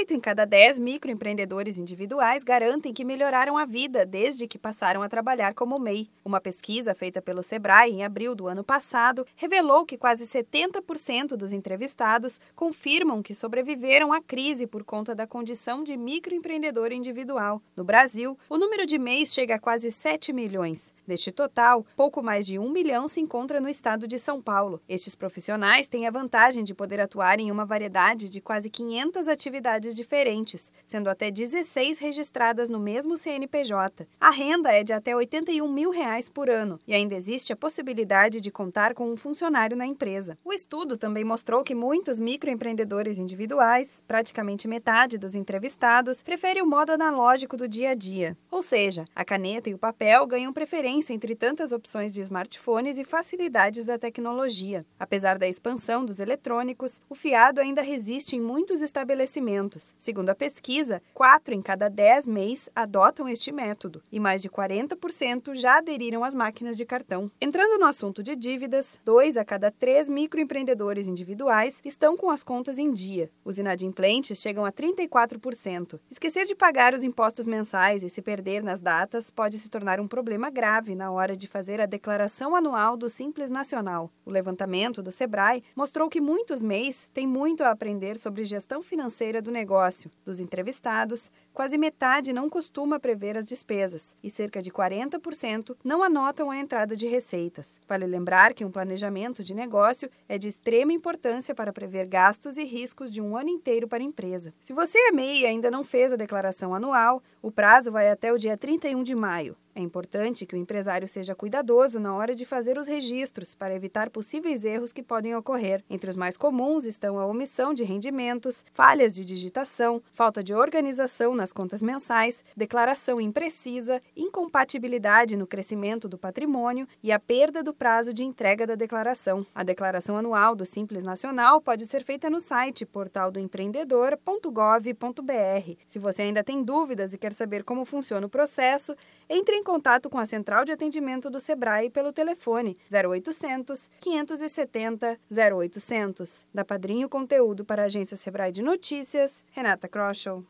Oito em cada dez microempreendedores individuais garantem que melhoraram a vida desde que passaram a trabalhar como MEI. Uma pesquisa feita pelo Sebrae em abril do ano passado revelou que quase 70% dos entrevistados confirmam que sobreviveram à crise por conta da condição de microempreendedor individual. No Brasil, o número de MEIs chega a quase 7 milhões. Deste total, pouco mais de 1 milhão se encontra no estado de São Paulo. Estes profissionais têm a vantagem de poder atuar em uma variedade de quase 500 atividades diferentes, sendo até 16 registradas no mesmo CNPJ. A renda é de até 81 mil reais por ano e ainda existe a possibilidade de contar com um funcionário na empresa. O estudo também mostrou que muitos microempreendedores individuais, praticamente metade dos entrevistados, preferem o modo analógico do dia a dia, ou seja, a caneta e o papel ganham preferência entre tantas opções de smartphones e facilidades da tecnologia. Apesar da expansão dos eletrônicos, o fiado ainda resiste em muitos estabelecimentos. Segundo a pesquisa, 4 em cada 10 mês adotam este método e mais de 40% já aderiram às máquinas de cartão. Entrando no assunto de dívidas, 2 a cada 3 microempreendedores individuais estão com as contas em dia. Os inadimplentes chegam a 34%. Esquecer de pagar os impostos mensais e se perder nas datas pode se tornar um problema grave na hora de fazer a declaração anual do Simples Nacional. O levantamento do Sebrae mostrou que muitos MEIs têm muito a aprender sobre gestão financeira do negócio. Dos entrevistados, quase metade não costuma prever as despesas e cerca de 40% não anotam a entrada de receitas. Vale lembrar que um planejamento de negócio é de extrema importância para prever gastos e riscos de um ano inteiro para a empresa. Se você é MEI e ainda não fez a declaração anual, o prazo vai até o dia 31 de maio. É importante que o empresário seja cuidadoso na hora de fazer os registros para evitar possíveis erros que podem ocorrer. Entre os mais comuns estão a omissão de rendimentos, falhas de digitação, falta de organização nas contas mensais, declaração imprecisa, incompatibilidade no crescimento do patrimônio e a perda do prazo de entrega da declaração. A declaração anual do Simples Nacional pode ser feita no site portaldoempreendedor.gov.br. Se você ainda tem dúvidas e quer saber como funciona o processo, entre em contato com a central de atendimento do Sebrae pelo telefone 0800 570 0800. Da Padrinho Conteúdo para a agência Sebrae de Notícias, Renata Kroschel.